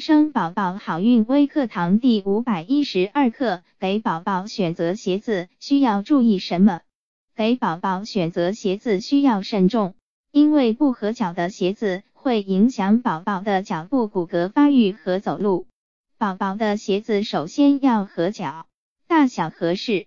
生宝宝好运微课堂第五百一十二课，给宝宝选择鞋子需要注意什么？给宝宝选择鞋子需要慎重，因为不合脚的鞋子会影响宝宝的脚部骨骼发育和走路。宝宝的鞋子首先要合脚，大小合适。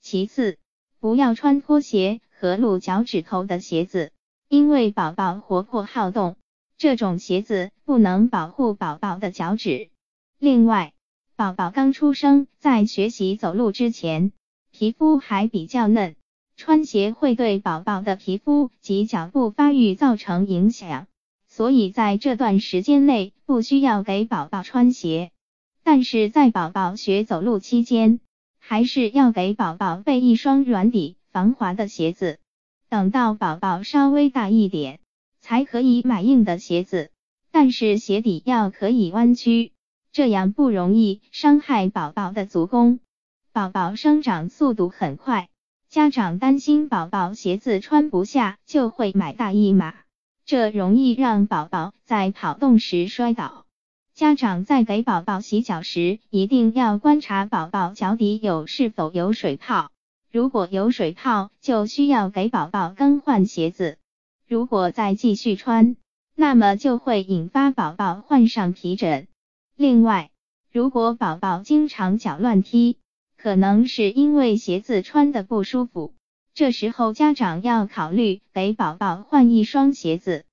其次，不要穿拖鞋和露脚趾头的鞋子，因为宝宝活泼好动。这种鞋子不能保护宝宝的脚趾。另外，宝宝刚出生，在学习走路之前，皮肤还比较嫩，穿鞋会对宝宝的皮肤及脚部发育造成影响，所以在这段时间内不需要给宝宝穿鞋。但是在宝宝学走路期间，还是要给宝宝备一双软底、防滑的鞋子。等到宝宝稍微大一点。才可以买硬的鞋子，但是鞋底要可以弯曲，这样不容易伤害宝宝的足弓。宝宝生长速度很快，家长担心宝宝鞋子穿不下，就会买大一码，这容易让宝宝在跑动时摔倒。家长在给宝宝洗脚时，一定要观察宝宝脚底有是否有水泡，如果有水泡，就需要给宝宝更换鞋子。如果再继续穿，那么就会引发宝宝患上皮疹。另外，如果宝宝经常脚乱踢，可能是因为鞋子穿的不舒服，这时候家长要考虑给宝宝换一双鞋子。